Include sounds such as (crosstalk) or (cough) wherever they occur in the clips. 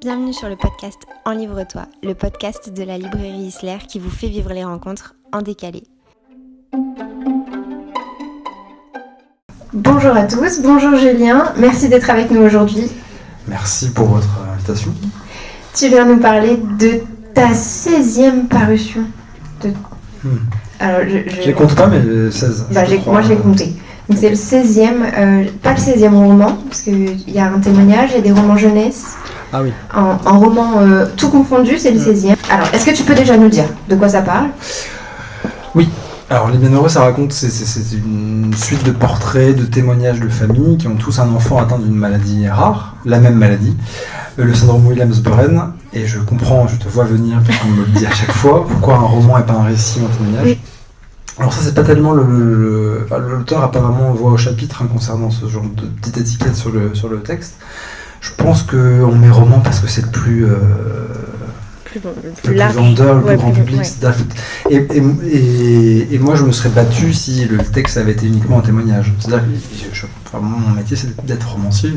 Bienvenue sur le podcast En Livre-toi, le podcast de la librairie Isler qui vous fait vivre les rencontres en décalé. Bonjour à tous, bonjour Julien, merci d'être avec nous aujourd'hui. Merci pour votre invitation. Tu viens nous parler de ta 16e parution. Hmm. Alors, je, les compte pas, mais 16. Bah, moi, j'ai compté. Donc, c'est le 16e, euh, pas le 16e roman, parce qu'il y a un témoignage, il y a des romans jeunesse. Ah oui. En, roman euh, tout confondu, c'est le 16e. Alors, est-ce que tu peux déjà nous dire de quoi ça parle? Oui. Alors, Les Bienheureux, ça raconte, c'est une suite de portraits, de témoignages de familles qui ont tous un enfant atteint d'une maladie rare, la même maladie, euh, le syndrome Williams-Burren. Et je comprends, je te vois venir, puisqu'on me le dit à chaque fois, pourquoi un roman et pas un récit un témoignage. Alors ça c'est pas tellement le, l'auteur a pas vraiment voix au chapitre hein, concernant ce genre de petite étiquette sur le sur le texte. Je pense qu'on met roman parce que c'est le plus. Euh, plus, le plus, vendeur, le plus grand public. Et, et, et, moi, je me serais battu si le texte avait été uniquement un témoignage. C'est-à-dire que mon métier, c'est d'être romancier.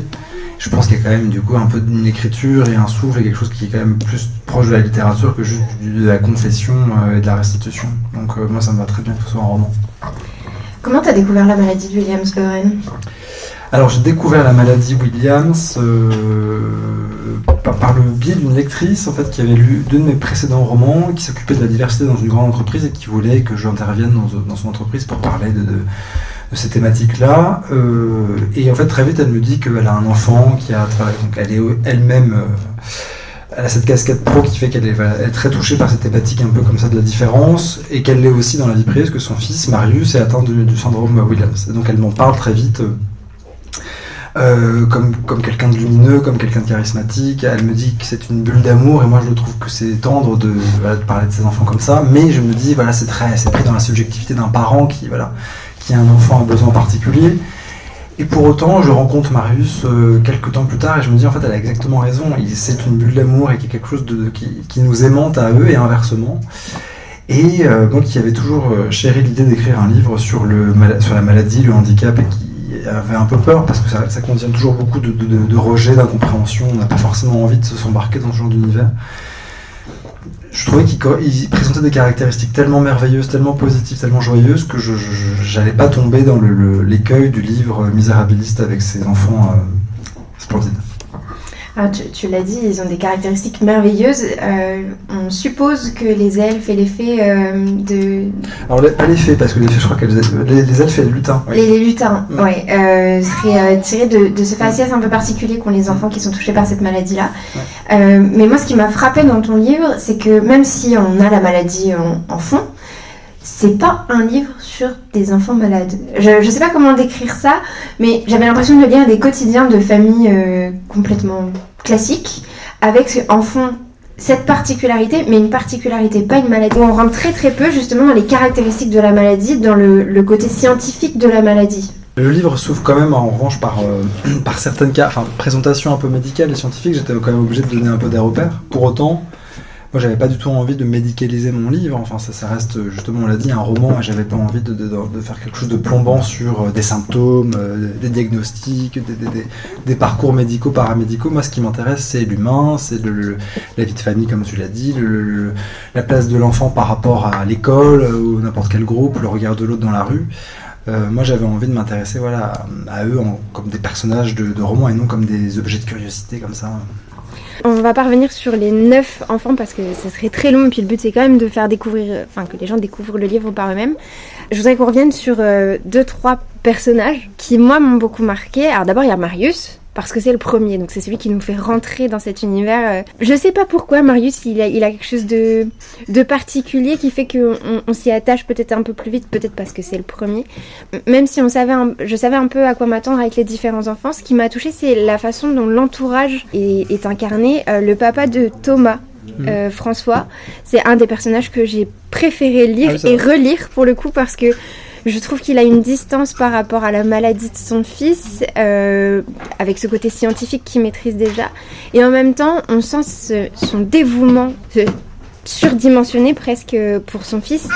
Je pense qu'il y a quand même du coup un peu d'une écriture et un souffle et quelque chose qui est quand même plus proche de la littérature que juste de la confession euh, et de la restitution. Donc euh, moi, ça me va très bien que ce soit un roman. Comment tu as découvert la maladie de Williams-Burren alors j'ai découvert la maladie Williams euh, par, le biais d'une lectrice en fait qui avait lu deux de mes précédents romans, qui s'occupait de la diversité dans une grande entreprise et qui voulait que j'intervienne dans, son entreprise pour parler de, ces thématiques-là. Euh, et en fait très vite elle me dit qu'elle a un enfant qui a donc elle est elle-même euh, elle a cette casquette pro qui fait qu'elle est, très touchée par cette thématique un peu comme ça de la différence et qu'elle l'est aussi dans la vie privée parce que son fils Marius est atteint du, syndrome Williams. Et donc elle m'en parle très vite euh, comme, comme quelqu'un de lumineux, comme quelqu'un de charismatique. Elle me dit que c'est une bulle d'amour et moi je trouve que c'est tendre de, parler de ses enfants comme ça. Mais je me dis, voilà, c'est très, c'est pris dans la subjectivité d'un parent qui, voilà, qui a un enfant à besoin particulier. Et pour autant, je rencontre Marius euh, quelques temps plus tard et je me dis en fait, elle a exactement raison. C'est une bulle d'amour et qu'il y a quelque chose de, qui, qui, nous aimante à eux et inversement. Et euh, moi qui avais toujours chéri l'idée d'écrire un livre sur, le, sur la maladie, le handicap et qui avait un peu peur parce que ça, contient toujours beaucoup de, de, rejet, d'incompréhension. On n'a pas forcément envie de s'embarquer dans ce genre d'univers. Je trouvais qu'il présentait des caractéristiques tellement merveilleuses, tellement positives, tellement joyeuses que je n'allais pas tomber dans l'écueil du livre misérabiliste avec ses enfants euh, splendides. Ah, tu, l'as dit, ils ont des caractéristiques merveilleuses. Euh, on suppose que les elfes et les fées euh, de. Alors, pas les fées, parce que les fées, je crois que les, les elfes et les lutins. Les, lutins, oui. Euh, seraient tirés de, ce faciès un peu particulier qu'ont les enfants qui sont touchés par cette maladie-là. mais moi, ce qui m'a frappé dans ton livre, c'est que même si on a la maladie en fond, c'est pas un livre sur des enfants malades. Je, je sais pas comment décrire ça, mais j'avais l'impression de lire des quotidiens de familles euh, complètement classiques, avec en fond cette particularité, mais une particularité, pas une maladie. On rentre très très peu justement dans les caractéristiques de la maladie, dans le, côté scientifique de la maladie. Le livre s'ouvre quand même en revanche par, euh, (clears throat) par certaines cas, enfin, présentations un peu médicales et scientifiques, j'étais quand même obligé de donner un peu des repères. Pour autant, moi, j'avais pas du tout envie de médicaliser mon livre. Enfin, ça, reste, justement, on l'a dit, un roman. J'avais pas envie de, faire quelque chose de plombant sur euh, des symptômes, euh, des diagnostics, des, parcours médicaux, paramédicaux. Moi, ce qui m'intéresse, c'est l'humain, c'est la vie de famille, comme tu l'as dit, la place de l'enfant par rapport à l'école euh, ou n'importe quel groupe, le regard de l'autre dans la rue. moi, j'avais envie de m'intéresser voilà, à eux comme des personnages de, de romans et non comme des objets de curiosité comme ça. On va pas revenir sur les neuf enfants parce que ce serait très long et puis le but c'est quand même de faire découvrir, enfin que les gens découvrent le livre par eux-mêmes. Je voudrais qu'on revienne sur euh, deux, trois personnages qui moi m'ont beaucoup marqué. Alors d'abord il y a Marius, parce que c'est le premier, donc c'est celui qui nous fait rentrer dans cet univers. Euh. Je sais pas pourquoi Marius, il a, il a quelque chose de, de particulier qui fait qu'on on, s'y attache peut-être un peu plus vite, peut-être parce que c'est le premier. Même si on savait, je savais un peu à quoi m'attendre avec les différents enfants, ce qui m'a touché, c'est la façon dont l'entourage est, est, incarné. Euh, le papa de Thomas, mmh. euh, François, c'est un des personnages que j'ai préféré lire ah et relire pour le coup parce que je trouve qu'il a une distance par rapport à la maladie de son fils, euh, avec ce côté scientifique qu'il maîtrise déjà. Et en même temps, on sent son dévouement surdimensionné presque pour son fils.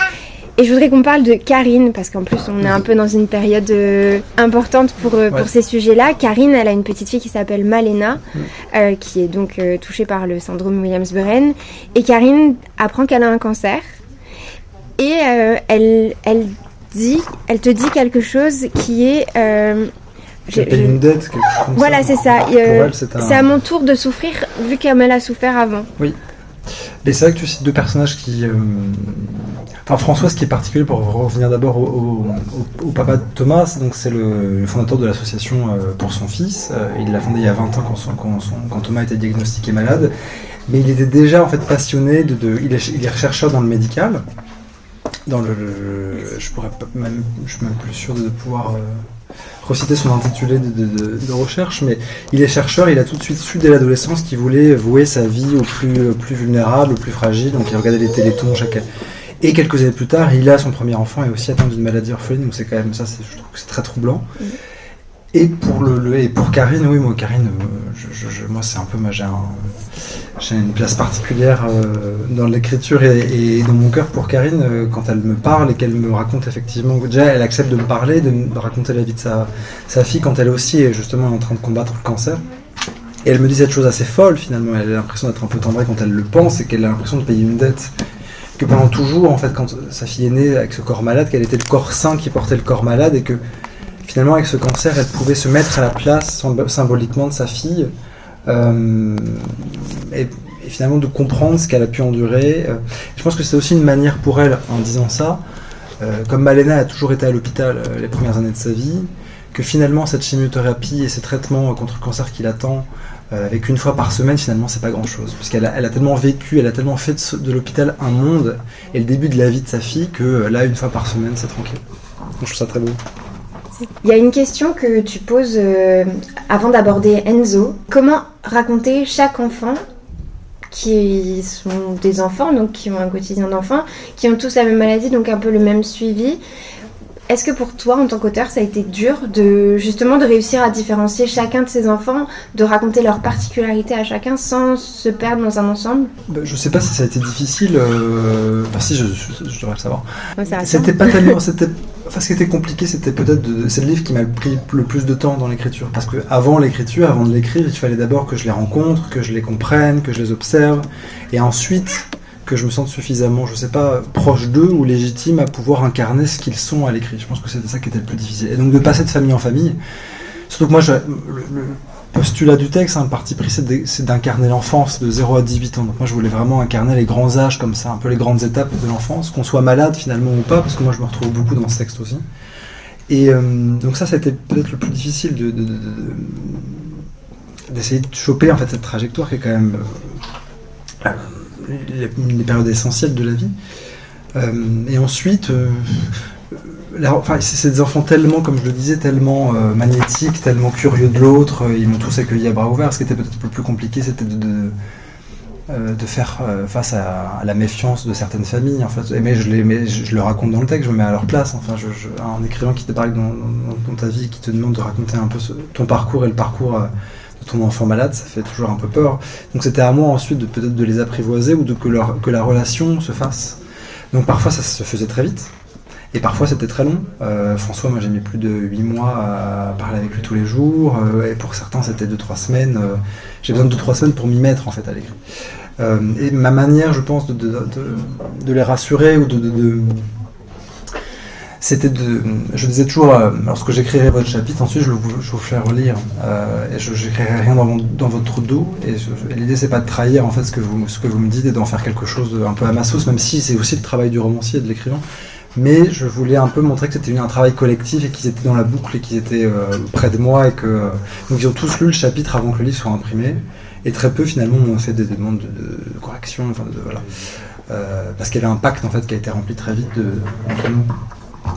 Et je voudrais qu'on parle de Karine, parce qu'en plus on est un peu dans une période euh, importante pour, euh, pour ces sujets-là. Karine, elle a une petite fille qui s'appelle Malena, Mm. euh, qui est donc touchée par le syndrome Williams-Buren. Et Karine apprend qu'elle a un cancer. Et elle, elle, dit, elle te dit quelque chose qui est... euh, J'ai une dette, quelque chose comme Voilà, c'est ça. Euh, c'est un- à mon tour de souffrir, vu qu'elle a souffert avant. Et c'est vrai que tu cites deux personnages qui. euh, Enfin, François, ce qui est particulier pour revenir d'abord au, au- au- au papa de Thomas, donc c'est le, le fondateur de l'association euh, pour son fils. Il l'a fondé il y a 20 ans quand, son- quand son- quand Thomas était diagnostiqué malade. Mais il était déjà en fait passionné de. de- il, est, il est chercheur dans le médical. Dans le, je pourrais même, suis même plus sûr de pouvoir euh, reciter son intitulé de, recherche, mais il est chercheur, il a tout de suite su dès l'adolescence qu'il voulait vouer sa vie aux plus, plus vulnérables, aux plus fragiles, donc il regardait les télétons chaque Et quelques années plus tard, il a son premier enfant et aussi atteint d'une maladie orpheline, donc c'est quand même ça, je trouve que c'est très troublant. Mhm. Et pour le, et pour Karine, oui, moi Karine, euh, je, moi c'est un peu, j'ai un- j'ai une place particulière euh, dans l'écriture et, dans mon cœur pour Karine euh, quand elle me parle et qu'elle me raconte effectivement, déjà elle accepte de me parler, de me raconter la vie de sa, sa fille quand elle aussi est justement en train de combattre le cancer. Et elle me dit cette chose assez folle finalement, elle a l'impression d'être un peu tendrée quand elle le pense et qu'elle a l'impression de payer une dette. Que pendant toujours, en fait, quand sa fille est née avec ce corps malade, qu'elle était le corps sain qui portait le corps malade et que finalement avec ce cancer, elle pouvait se mettre à la place symb- symboliquement de sa fille euh, et, finalement de comprendre ce qu'elle a pu endurer. Euh, Je pense que c'est aussi une manière pour elle, en disant ça, euh, comme Malena a toujours été à l'hôpital les premières années de sa vie, que finalement cette chimiothérapie et ces traitements contre le cancer qui l'attend, avec une fois par semaine, finalement c'est pas grand chose. Parce a, elle a tellement vécu, elle a tellement fait de, l'hôpital un monde et le début de la vie de sa fille que là, une fois par semaine, c'est tranquille. Je trouve ça très beau. Il y a une question que tu poses euh, avant d'aborder Enzo. Comment raconter chaque enfant qui sont des enfants, donc qui ont un quotidien d'enfant, qui ont tous la même maladie, donc un peu le même suivi Est-ce que pour toi, en tant qu'auteur, ça a été dur de justement de réussir à différencier chacun de ces enfants, de raconter leurs particularités à chacun sans se perdre dans un ensemble? Bah, je sais pas si ça a été difficile. euh, Enfin, si, je, je- je devrais le savoir. Ouais. C'était pas (laughs) tellement. C'était. Enfin, ce qui était compliqué, c'était peut-être. de- C'est le livre qui m'a pris le plus de temps dans l'écriture. Parce que avant l'écriture, avant de l'écrire, il fallait d'abord que je les rencontre, que je les comprenne, que je les observe, et ensuite que je me sente suffisamment, je sais pas, proche d'eux ou légitime à pouvoir incarner ce qu'ils sont à l'écrit. Je pense que c'était ça qui était le plus difficile. Et donc de passer de famille en famille. Surtout que moi, le, le postulat du texte, un parti pris, c'est d'incarner l'enfance de 0 à 18 ans. Donc moi, je voulais vraiment incarner les grands âges comme ça, un peu les grandes étapes de l'enfance, qu'on soit malade finalement ou pas, parce que moi, je me retrouve beaucoup dans ce texte aussi. Et euh, donc ça, été peut-être le plus difficile de- d'essayer de choper en fait cette trajectoire qui est quand même euh, les, les périodes essentielles de la vie. Euh, et ensuite, euh, enfin, c'est des enfants tellement, comme je le disais, tellement euh, magnétiques, tellement curieux de l'autre. Ils m'ont tous accueilli à bras ouverts. Ce qui était peut-être le plus compliqué, c'était de, faire face à, la méfiance de certaines familles. En mais je, mais je, le raconte dans le texte, je me mets à leur place. Enfin, je, je- un écrivain qui te parle dans, dans- ta vie, qui te demande de raconter un peu ton parcours et le parcours ton enfant malade, ça fait toujours un peu peur. Donc c'était à moi ensuite de peut-être de les apprivoiser ou de que, la relation se fasse. Donc parfois ça se faisait très vite. Et parfois c'était très long. Euh, François, moi j'ai mis plus de 8 mois à parler avec lui tous les jours. euh, et pour certains c'était 2-3 semaines. euh, j'ai besoin de 2-3 semaines pour m'y mettre en fait à l'écrit. Et ma manière, je pense, de, les rassurer ou de- c'était de. Je disais toujours, euh, lorsque j'écrirai votre chapitre, ensuite je, vous- ferai relire. Euh, et je n'écrirai rien dans, mon- dans votre dos. Et, et l'idée, c'est pas de trahir en fait ce que vous, me dites et d'en faire quelque chose un peu à ma sauce, même si c'est aussi le travail du romancier et de l'écrivain. Mais je voulais un peu montrer que c'était un travail collectif et qu'ils étaient dans la boucle et qu'ils étaient euh, près de moi et que. donc ils ont tous lu le chapitre avant que le livre soit imprimé. Et très peu finalement m'ont fait des demandes de, de- correction, voilà. Parce qu'il y avait un pacte en fait qui a été rempli très vite entre nous.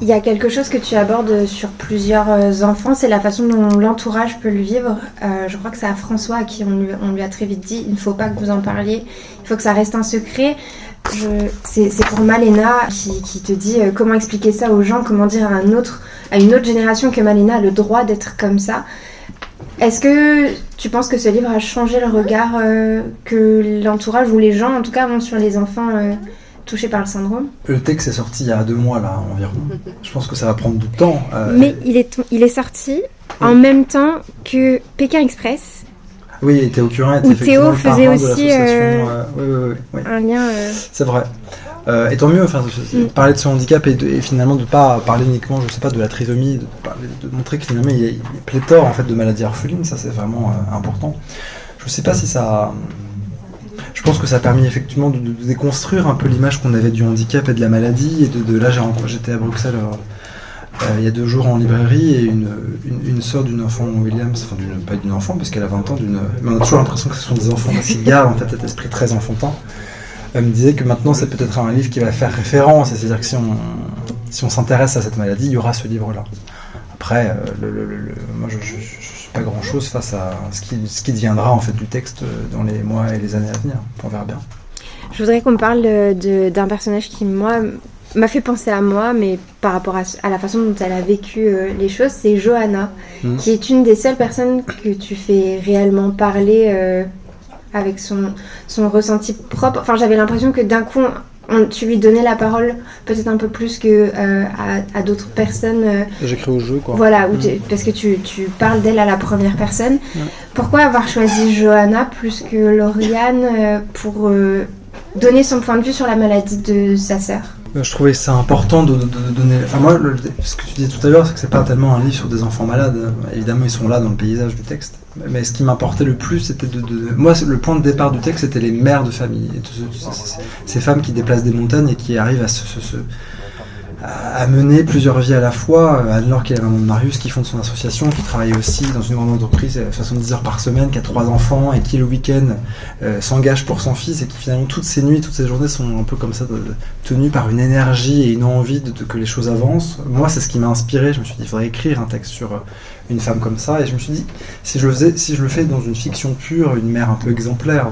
Il y a quelque chose que tu abordes sur plusieurs euh, enfants, c'est la façon dont l'entourage peut le vivre. Euh, je crois que c'est à François à qui on lui, a très vite dit il ne faut pas que vous en parliez, il faut que ça reste un secret. C'est pour Malena qui, te dit euh, comment expliquer ça aux gens, comment dire à, un autre, à une autre génération que Malena a le droit d'être comme ça. Est-ce que tu penses que ce livre a changé le regard que l'entourage ou les gens en tout cas ont sur les enfants touchés par le syndrome. Le texte est sorti il y a deux mois là environ. (laughs) Je pense que ça va prendre du temps. Euh, Mais il est, il est sorti en même temps que Pékin Express. Oui, et Théo Curin était Où Théo faisait aussi euh, un lien. C'est vrai. et tant mieux, enfin, mm. parler de son handicap et, et, finalement de pas parler uniquement, je sais pas, de la trisomie, de, de montrer que finalement il y a, il pléthore en fait de maladies orphelines, ça c'est vraiment important. Je sais pas si ça je pense que ça a permis effectivement de, déconstruire un peu l'image qu'on avait du handicap et de la maladie. Et de, là, j'étais à Bruxelles euh, il y a deux jours en librairie et une, une, sœur d'une enfant Williams, enfin pas d'une enfant parce qu'elle a 20 ans, mais on a toujours l'impression que ce sont des enfants, parce gardent en fait cet esprit très enfantin. Elle me disait que maintenant c'est peut-être un livre qui va faire référence, c'est-à-dire que si si on s'intéresse à cette maladie, il y aura ce livre-là. Après, euh, le, moi je, pas grand chose face à ce qui, ce qui deviendra en fait du texte dans les mois et les années à venir. On verra bien. Je voudrais qu'on parle d'un personnage qui, moi, m'a fait penser à moi, mais par rapport à, la façon dont elle a vécu euh, les choses, c'est Johanna, hmm. qui est une des seules personnes que tu fais réellement parler euh, avec son, son ressenti propre. Enfin, j'avais l'impression que d'un coup, tu lui donnais la parole peut-être un peu plus que euh, à, d'autres personnes. Euh, J'écris au jeu, quoi. Voilà, mm. parce que tu, tu parles d'elle à la première personne. Pourquoi avoir choisi Johanna plus que Lauriane euh, pour donner son point de vue sur la maladie de sa sœur? Je trouvais ça important de, donner. Enfin, moi, ce que tu disais tout à l'heure, c'est que c'est pas tellement un livre sur des enfants malades. Évidemment, ils sont là dans le paysage du texte. Mais ce qui m'importait le plus, c'était de, Moi, le point de départ du texte, c'était les mères de famille. ces femmes qui déplacent des montagnes et qui arrivent à se, à mener plusieurs vies à la fois. Euh, Anne-Laure, qui est la maman de Marius, qui fonde son association, qui travaille aussi dans une grande entreprise 70 euh, heures par semaine, qui a trois enfants et qui le week-end euh, s'engage pour son fils et qui finalement toutes ces nuits, toutes ces journées sont un peu comme ça tenues par une énergie et une envie de, que les choses avancent. Moi, c'est ce qui m'a inspiré. Je me suis dit, il faudrait écrire un texte sur une femme comme ça. Et je me suis dit, si je le, faisais, si je le fais dans une fiction pure, une mère un peu exemplaire,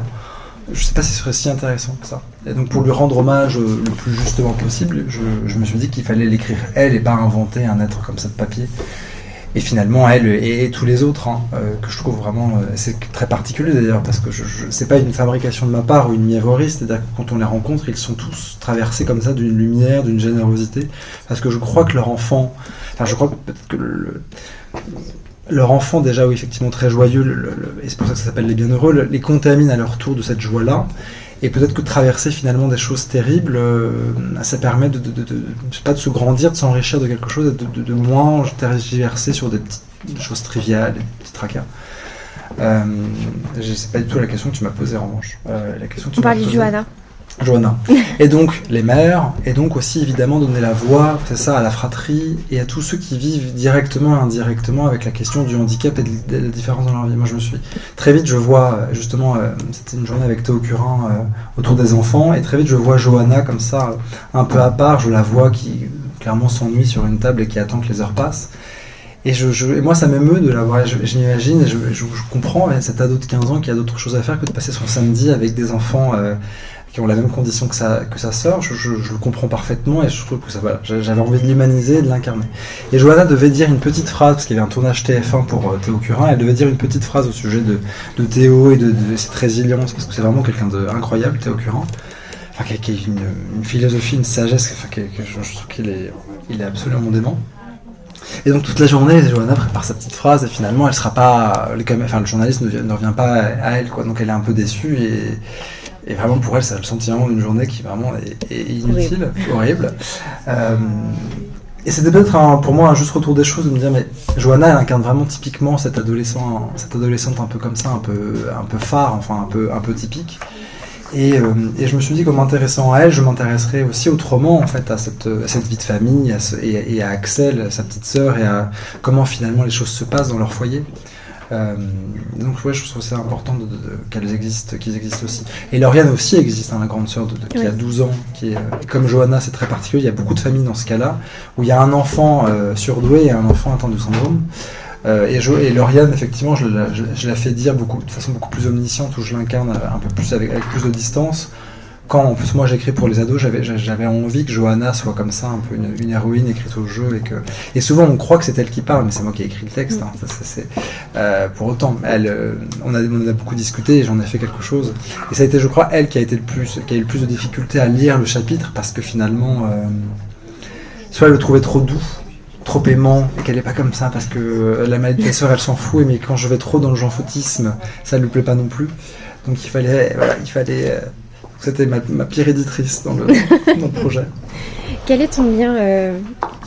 je sais pas si ce serait si intéressant que ça. Et donc pour lui rendre hommage euh, le plus justement possible, je, me suis dit qu'il fallait l'écrire elle et pas inventer un être comme ça de papier. Et finalement, elle et, tous les autres, hein, euh, que je trouve vraiment, euh, c'est très particulier d'ailleurs, parce que je, je c'est pas une fabrication de ma part ou une mièvrerie, c'est-à-dire que quand on les rencontre, ils sont tous traversés comme ça d'une lumière, d'une générosité, parce que je crois que leur enfant, enfin je crois que peut-être que le leur enfant déjà oui, effectivement très joyeux, et c'est pour ça que ça s'appelle les bienheureux, les contamine à leur tour de cette joie-là. Et peut-être que traverser finalement des choses terribles, euh, ça permet de, de, pas, de se grandir, de s'enrichir de quelque chose, de, de, moins tergiverser sur des petites choses triviales, des petits tracas. Euh, je sais pas du tout la question que tu m'as posée en revanche. Euh, la question que tu On parle de Johanna. Johanna. Et donc les mères, et donc aussi évidemment donner la voix, c'est ça, à la fratrie et à tous ceux qui vivent directement et indirectement avec la question du handicap et de la différence dans leur vie. Moi je me suis très vite, je vois justement, euh, c'était une journée avec Théo Curin euh, autour des enfants, et très vite je vois Johanna comme ça, un peu à part, je la vois qui clairement s'ennuie sur une table et qui attend que les heures passent. Et, je, moi, ça m'émeut de la voir. Je, m'imagine et je, comprends cet ado de 15 ans qui a d'autres choses à faire que de passer son samedi avec des enfants euh, qui ont la même condition que sa, que sa sœur, je, le comprends parfaitement et je trouve que ça, voilà, j'avais envie de l'humaniser et de l'incarner. Et Johanna devait dire une petite phrase, parce qu'il y avait un tournage TF1 pour euh, Théo Curin, elle devait dire une petite phrase au sujet de, de Théo et de, cette résilience, parce que c'est vraiment quelqu'un d'incroyable, Théo Curin. Enfin, qui a une, philosophie, une sagesse, enfin, je, trouve qu'il est, il est absolument dément. Et donc toute la journée, Johanna prépare sa petite phrase et finalement elle sera pas, enfin le journaliste ne, ne revient pas à elle quoi, donc elle est un peu déçue et, et vraiment, pour elle, c'est le sentiment d'une journée qui vraiment est, inutile, horrible. Euh, et c'était peut-être pour moi un juste retour des choses de me dire, mais Johanna, elle incarne vraiment typiquement cette, adolescent, cette adolescente un peu comme ça, un peu, un peu phare, enfin un peu, un peu typique. Et, euh, et, je me suis dit qu'en m'intéressant à elle, je m'intéresserais aussi autrement en fait à cette, cette vie de famille et, et, à Axel, sa petite sœur, et à comment finalement les choses se passent dans leur foyer. Euh, donc ouais, je trouve ça important de, qu'elles existent, qu'ils existent aussi. Et Lauriane aussi existe, hein, la grande sœur de, qui a 12 ans, qui est euh, comme Johanna, c'est très particulier. Il y a beaucoup de familles dans ce cas-là où il y a un enfant euh, surdoué et un enfant atteint de syndrome. et, je, et Lauriane, effectivement, je la, fais dire beaucoup, de façon beaucoup plus omnisciente, où je l'incarne un peu plus avec, avec plus de distance quand en plus moi j'écris pour les ados, j'avais envie que Johanna soit comme ça, un peu une, une héroïne écrite au jeu et que et souvent on croit que c'est elle qui parle, mais c'est moi qui ai écrit le texte. Hein. Ça, ça, c'est euh, pour autant, elle, euh, on a on a beaucoup discuté et j'en ai fait quelque chose. Et ça a été, je crois, elle qui a été le plus qui a eu le plus de difficultés à lire le chapitre parce que finalement, euh, soit elle le trouvait trop doux trop aimant et qu'elle est pas comme ça parce que la maladie de ta sœur elle s'en fout mais quand je vais trop dans le genre fautisme ça lui plaît pas non plus donc il fallait voilà il fallait c'était ma, ma, pire éditrice dans le, (laughs) dans le, projet quel est ton lien euh,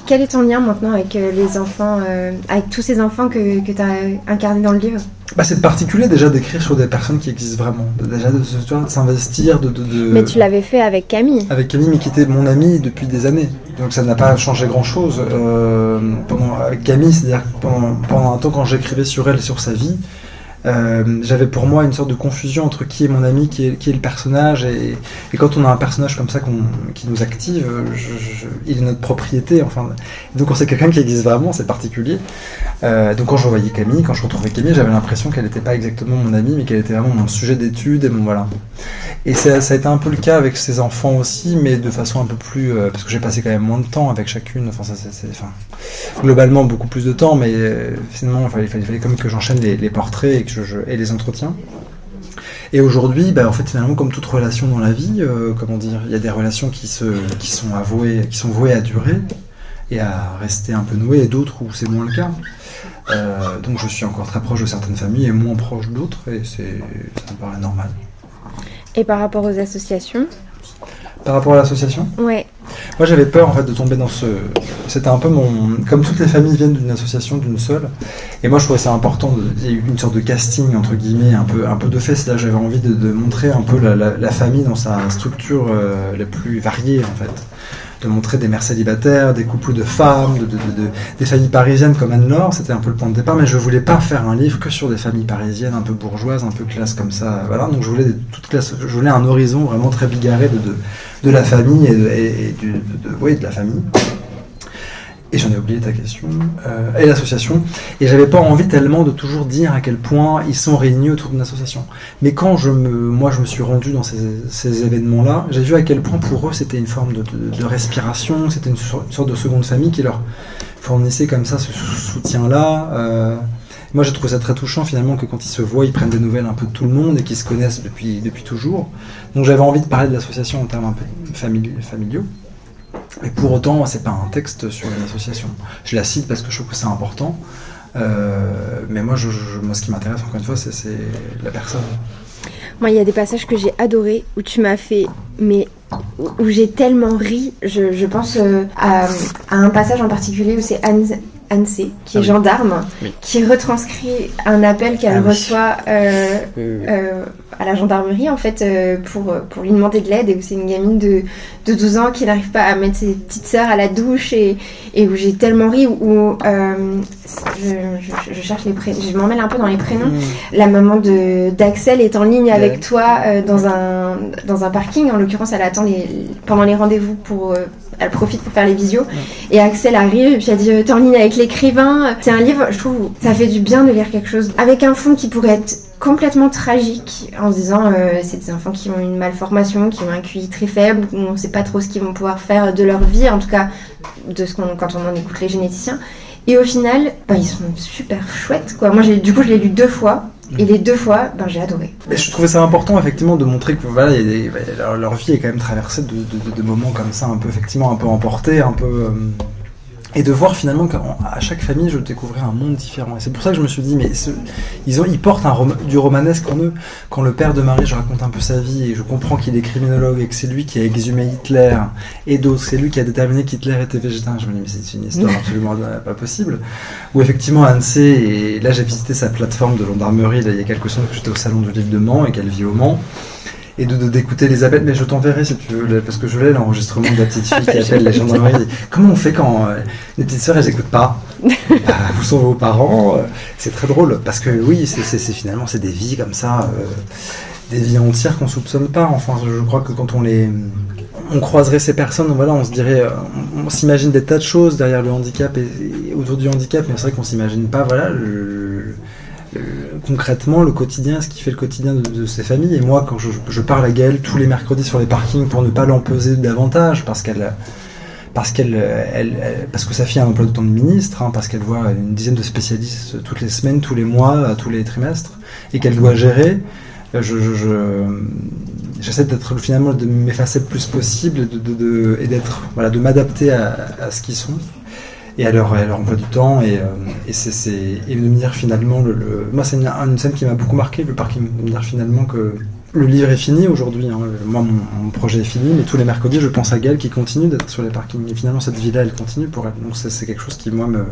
quel est ton lien maintenant avec euh, les enfants euh, avec tous ces enfants que, que tu as incarnés dans le livre? Bah, c'est particulier déjà d'écrire sur des personnes qui existent vraiment, déjà de, de, de s'investir, de, de, Mais tu l'avais fait avec Camille. Avec Camille, mais qui était mon amie depuis des années. Donc ça n'a pas changé grand-chose. Euh, pendant avec Camille, c'est-à-dire pendant, pendant un temps quand j'écrivais sur elle et sur sa vie, euh, j'avais pour moi une sorte de confusion entre qui est mon ami, qui est, le personnage, et, quand on a un personnage comme ça qu qui nous active, il est notre propriété. Enfin, donc quand c'est quelqu'un qui existe vraiment, c'est particulier. Euh, donc quand je revoyais Camille, quand je retrouvais Camille, j'avais l'impression qu'elle n'était pas exactement mon amie, mais qu'elle était vraiment mon sujet d'étude et mon voilà. Et ça, a été un peu le cas avec ses enfants aussi, mais de façon un peu plus, euh, parce que j'ai passé quand même moins de temps avec chacune. Enfin, globalement beaucoup plus de temps, mais finalement, il fallait, fallait, fallait comme que j'enchaîne les, les portraits et que je, je, et les entretiens. Et aujourd'hui, bah, en fait, finalement, comme toute relation dans la vie, euh, comment dire, il y a des relations qui se, qui sont avouées, qui sont vouées à durer et à rester un peu nouées, et d'autres où c'est moins le cas. Euh, donc, je suis encore très proche de certaines familles et moins proche d'autres, et c'est, ça me paraît normal. Et par rapport aux associations? Par rapport à l'association? Ouais. Moi, j'avais peur en fait de tomber dans ce. C'était un peu mon. Comme toutes les familles viennent d'une association, d'une seule. Et moi, je trouvais ça important. Il eu une sorte de casting entre guillemets, un peu, un peu de. C'est là j'avais envie de, montrer un peu la, la, la, famille dans sa structure euh, la plus variée en fait. De montrer des mères célibataires, des couples de femmes, de, de, de, des familles parisiennes comme Anne-Laure, c'était un peu le point de départ, mais je voulais pas faire un livre que sur des familles parisiennes un peu bourgeoises, un peu classe comme ça, voilà. Donc je voulais toute classe, je voulais un horizon vraiment très bigarré de, la famille et et, oui, de la famille. Et j'en ai oublié ta question. Euh, et l'association. Et j'avais pas envie tellement de toujours dire à quel point ils sont réunis autour d'une association. Mais quand je me, moi, je me suis rendu dans ces, événements-là, j'ai vu à quel point pour eux c'était une forme de, respiration, c'était une, sorte de seconde famille qui leur fournissait comme ça ce soutien-là. Euh, moi, j'ai trouvé ça très touchant finalement que quand ils se voient, ils prennent des nouvelles un peu de tout le monde et qu'ils se connaissent depuis, depuis toujours. Donc j'avais envie de parler de l'association en termes un peu famili familiaux. Et pour autant, c'est pas un texte sur une association. Je la cite parce que je trouve que c'est important. Euh, mais moi, je, je, moi, ce qui m'intéresse encore une fois, c'est la personne. Moi, il y a des passages que j'ai adorés où tu m'as fait, mais où j'ai tellement ri. Je, je pense euh, à, à, un passage en particulier où c'est Anne, Anne C, qui est ah oui. gendarme, oui. qui retranscrit un appel qu'elle ah reçoit euh, oui. euh, à la gendarmerie en fait euh, pour, pour lui demander de l'aide et où c'est une gamine de, de 12 ans qui n'arrive pas à mettre ses petites sœurs à la douche et, et où j'ai tellement ri où, euh, je, je, je, cherche les prénoms, je un peu dans les prénoms. Mmh. La maman d'Axel est en ligne avec toi euh, dans un dans un parking. En l'occurrence, elle attend les, pendant les rendez-vous pour elle profite pour faire les visios. Et Axel arrive et puis elle dit T'es en ligne avec l'écrivain. C'est un livre, je trouve, ça fait du bien de lire quelque chose avec un fond qui pourrait être complètement tragique en se disant euh, c'est des enfants qui ont une malformation, qui ont un QI très faible, où on ne sait pas trop ce qu'ils vont pouvoir faire de leur vie, en tout cas de ce qu'on quand on en écoute les généticiens. Et au final, bah, ils sont super chouettes. Quoi. Moi, du coup, je l'ai lu deux fois. Et les deux fois, ben, j'ai adoré. Je trouvais ça important, effectivement, de montrer que des, leur, vie est quand même traversée de, moments comme ça, un peu, effectivement, un peu emportés, un peu. Euh, et de voir finalement qu'à chaque famille, je découvrais un monde différent. Et c'est pour ça que je me suis dit, mais ce, ils, ont, ils portent un du romanesque en eux. Quand le père de Marie, je raconte un peu sa vie et je comprends qu'il est criminologue et que c'est lui qui a exhumé Hitler et d'autres, c'est lui qui a déterminé qu'Hitler était végétarien. Je me dis, mais c'est une histoire (laughs) absolument pas possible. Ou effectivement, Anne C, et là j'ai visité sa plateforme de gendarmerie, là, il y a quelques semaines que j'étais au salon du livre de Mans et qu'elle vit au Mans et de d'écouter les appels. Mais je t'enverrai si tu veux, parce que je l'ai l'enregistrement de la petite fille qui appelle les gendarmeries. Comment on fait quand euh, les petites sœurs elles écoutent pas (laughs) bah, Vous sont vos parents. Euh, c'est très drôle parce que oui, c'est finalement c'est des vies comme ça, euh, des vies entières qu'on soupçonne pas. Enfin, je crois que quand on les on croiserait ces personnes, voilà, on se dirait, on, on s'imagine des tas de choses derrière le handicap et, et autour du handicap, mais c'est vrai qu'on s'imagine pas, voilà, le, concrètement le quotidien, ce qui fait le quotidien de, ces familles. Et moi, quand je, parle à Gaëlle tous les mercredis sur les parkings pour ne pas l'empeser davantage, parce qu'elle parce qu'elle, elle, parce que sa fille a un emploi de temps de ministre, hein, parce qu'elle voit une dizaine de spécialistes toutes les semaines, tous les mois, tous les trimestres, et qu'elle doit gérer. Je, j'essaie d'être finalement de m'effacer le plus possible de, et d'être voilà de m'adapter à, à, ce qu'ils sont et à leur, leur emploi du temps et, euh, et, c'est, et de me dire finalement le, moi c'est une, une, scène qui m'a beaucoup marqué le parking de me dire finalement que le livre est fini aujourd'hui. Hein. Moi, mon, projet est fini, mais tous les mercredis, je pense à Gaëlle qui continue d'être sur les parkings. Et finalement, cette vie-là, elle continue pour elle. Donc, c'est quelque chose qui, moi, me,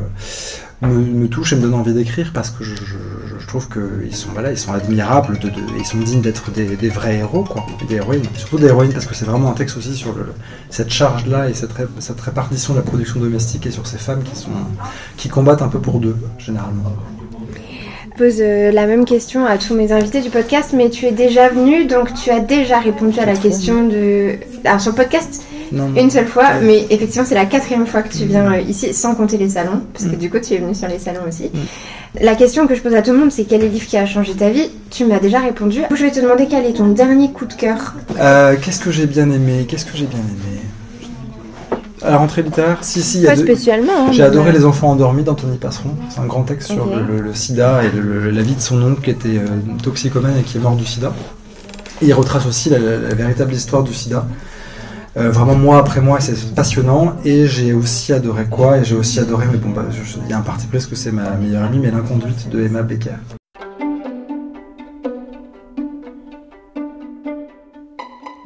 me, touche et me donne envie d'écrire parce que je, je, trouve qu'ils sont, voilà, ils sont admirables, de, ils sont dignes d'être des, des, vrais héros, quoi. Des héroïnes. Surtout des héroïnes parce que c'est vraiment un texte aussi sur le, cette charge-là et cette, cette répartition de la production domestique et sur ces femmes qui, sont, qui combattent un peu pour deux, généralement pose euh, la même question à tous mes invités du podcast, mais tu es déjà venu, donc tu as déjà répondu à la question de. Alors sur le podcast, une seule fois, mais effectivement c'est la quatrième fois que tu viens euh, ici, sans compter les salons, parce que mm. du coup tu es venu sur les salons aussi. Mm. La question que je pose à tout le monde, c'est quel est le livre qui a changé ta vie? Tu m'as déjà répondu. Je vais te demander quel est ton dernier coup de cœur. Euh, qu'est-ce que j'ai bien aimé? Qu'est-ce que j'ai bien aimé? À la rentrée littéraire Si, si. Pas spécialement. Hein, J'ai adoré Les enfants endormis d'Anthony Passeron. C'est un grand texte sur le, sida et la vie de son oncle qui était euh, toxicomane et qui est mort du sida. Et il retrace aussi la, véritable histoire du sida. Euh, vraiment mois après mois, c'est passionnant. Et j'ai aussi adoré quoi? Et j'ai aussi adoré, mais bon, bah, il y a un parti parce que c'est ma meilleure amie, mais l'inconduite de Emma Becker.